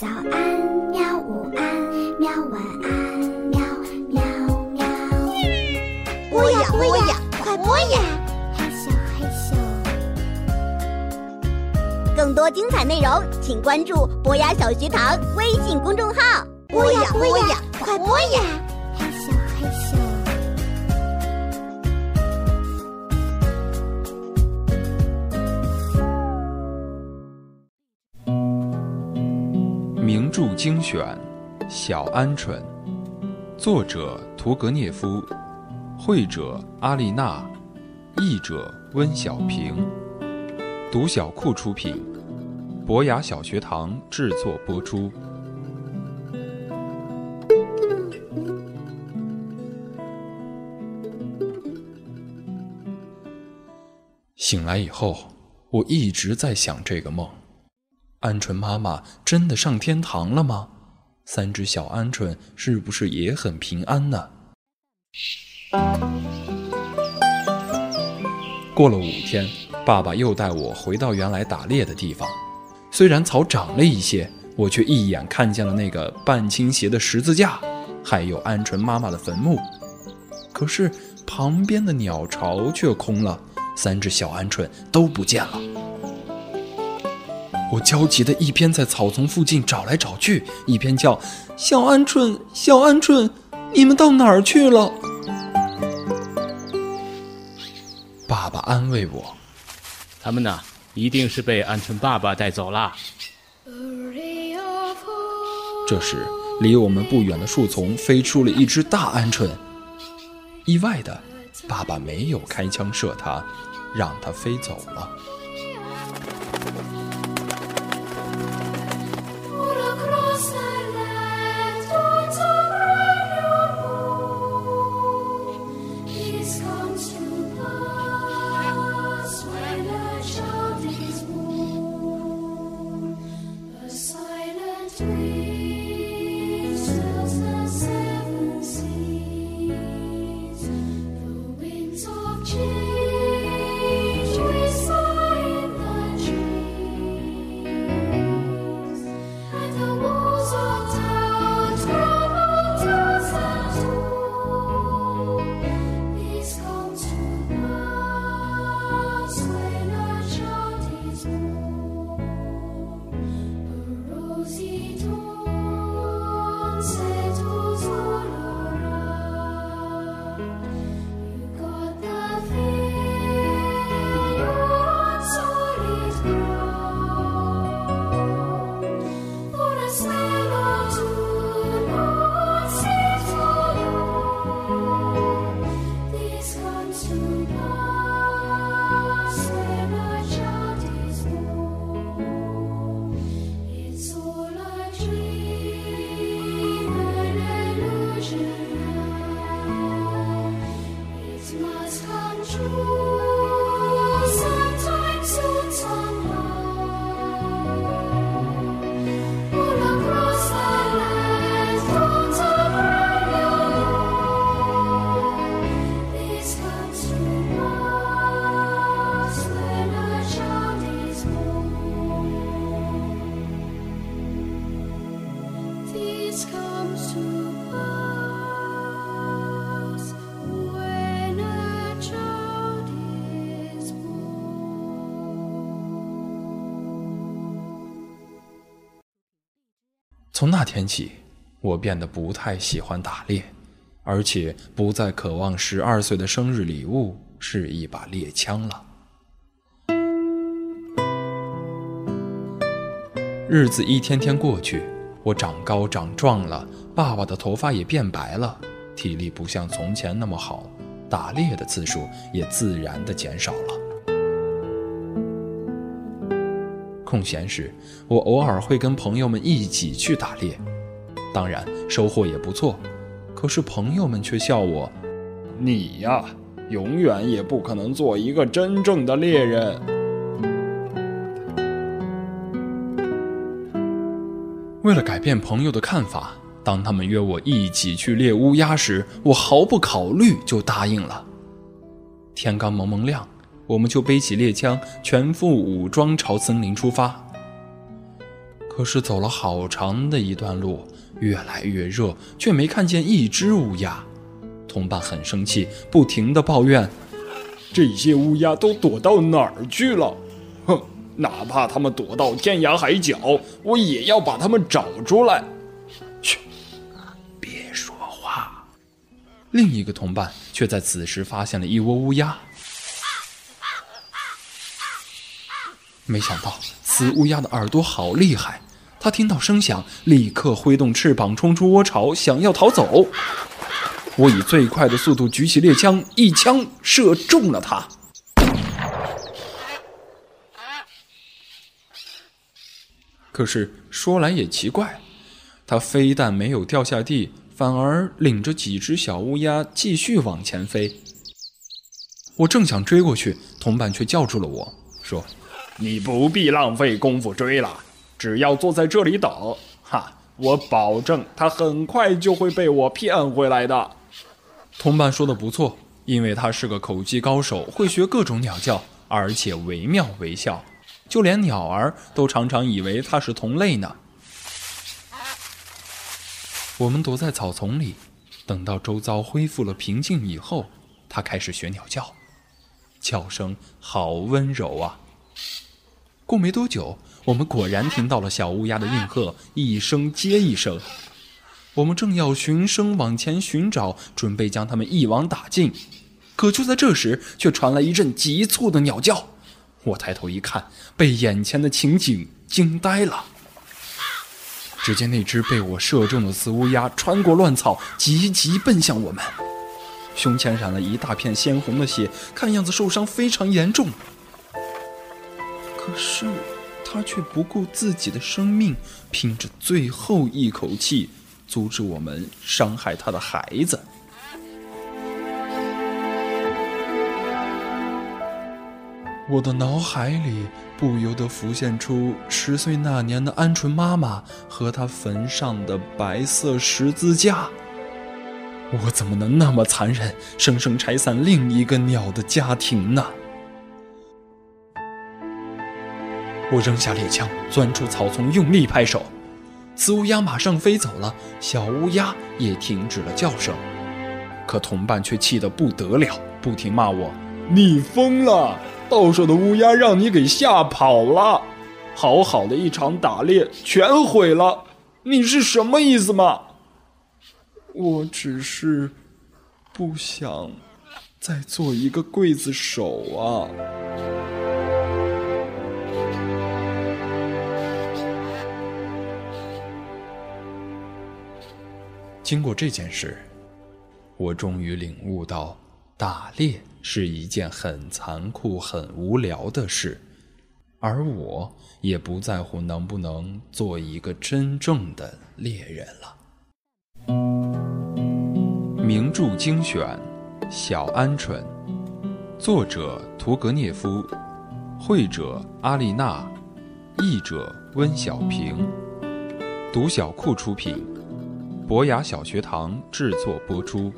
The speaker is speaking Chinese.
早安，喵！午安，喵！晚安，喵喵喵！播呀播呀，快播呀！嘿咻嘿咻。更多精彩内容，请关注博雅小学堂微信公众号。播呀播呀，快播呀！精选，《小鹌鹑》，作者屠格涅夫，绘者阿丽娜，译者温小平，读小库出品，博雅小学堂制作播出。醒来以后，我一直在想这个梦。鹌鹑妈妈真的上天堂了吗？三只小鹌鹑是不是也很平安呢？过了五天，爸爸又带我回到原来打猎的地方。虽然草长了一些，我却一眼看见了那个半倾斜的十字架，还有鹌鹑妈妈的坟墓。可是旁边的鸟巢却空了，三只小鹌鹑都不见了。我焦急的一边在草丛附近找来找去，一边叫：“小鹌鹑，小鹌鹑，你们到哪儿去了？”爸爸安慰我：“他们呢，一定是被鹌鹑爸爸带走了。”这时，离我们不远的树丛飞出了一只大鹌鹑。意外的，爸爸没有开枪射它，让它飞走了。从那天起，我变得不太喜欢打猎，而且不再渴望十二岁的生日礼物是一把猎枪了。日子一天天过去，我长高长壮了，爸爸的头发也变白了，体力不像从前那么好，打猎的次数也自然的减少了。空闲时，我偶尔会跟朋友们一起去打猎，当然收获也不错。可是朋友们却笑我：“你呀，永远也不可能做一个真正的猎人。”为了改变朋友的看法，当他们约我一起去猎乌鸦时，我毫不考虑就答应了。天刚蒙蒙亮。我们就背起猎枪，全副武装朝森林出发。可是走了好长的一段路，越来越热，却没看见一只乌鸦。同伴很生气，不停地抱怨：“这些乌鸦都躲到哪儿去了？哼，哪怕它们躲到天涯海角，我也要把它们找出来。”嘘，别说话。另一个同伴却在此时发现了一窝乌鸦。没想到，死乌鸦的耳朵好厉害。它听到声响，立刻挥动翅膀冲出窝巢，想要逃走。我以最快的速度举起猎枪，一枪射中了它。可是说来也奇怪，它非但没有掉下地，反而领着几只小乌鸦继续往前飞。我正想追过去，同伴却叫住了我，说。你不必浪费功夫追了，只要坐在这里等，哈，我保证他很快就会被我骗回来的。同伴说的不错，因为他是个口技高手，会学各种鸟叫，而且惟妙惟肖，就连鸟儿都常常以为他是同类呢。我们躲在草丛里，等到周遭恢复了平静以后，他开始学鸟叫，叫声好温柔啊。过没多久，我们果然听到了小乌鸦的应和，一声接一声。我们正要循声往前寻找，准备将它们一网打尽，可就在这时，却传来一阵急促的鸟叫。我抬头一看，被眼前的情景惊呆了。只见那只被我射中的雌乌鸦穿过乱草，急急奔向我们，胸前染了一大片鲜红的血，看样子受伤非常严重。可是，他却不顾自己的生命，拼着最后一口气，阻止我们伤害他的孩子。我的脑海里不由得浮现出十岁那年的鹌鹑妈妈和她坟上的白色十字架。我怎么能那么残忍，生生拆散另一个鸟的家庭呢？我扔下猎枪，钻出草丛，用力拍手。雌乌鸦马上飞走了，小乌鸦也停止了叫声。可同伴却气得不得了，不停骂我：“你疯了！到手的乌鸦让你给吓跑了，好好的一场打猎全毁了，你是什么意思嘛？”我只是不想再做一个刽子手啊。经过这件事，我终于领悟到，打猎是一件很残酷、很无聊的事，而我也不在乎能不能做一个真正的猎人了。名著精选《小鹌鹑》，作者屠格涅夫，绘者阿丽娜，译者温小平，读小库出品。博雅小学堂制作播出。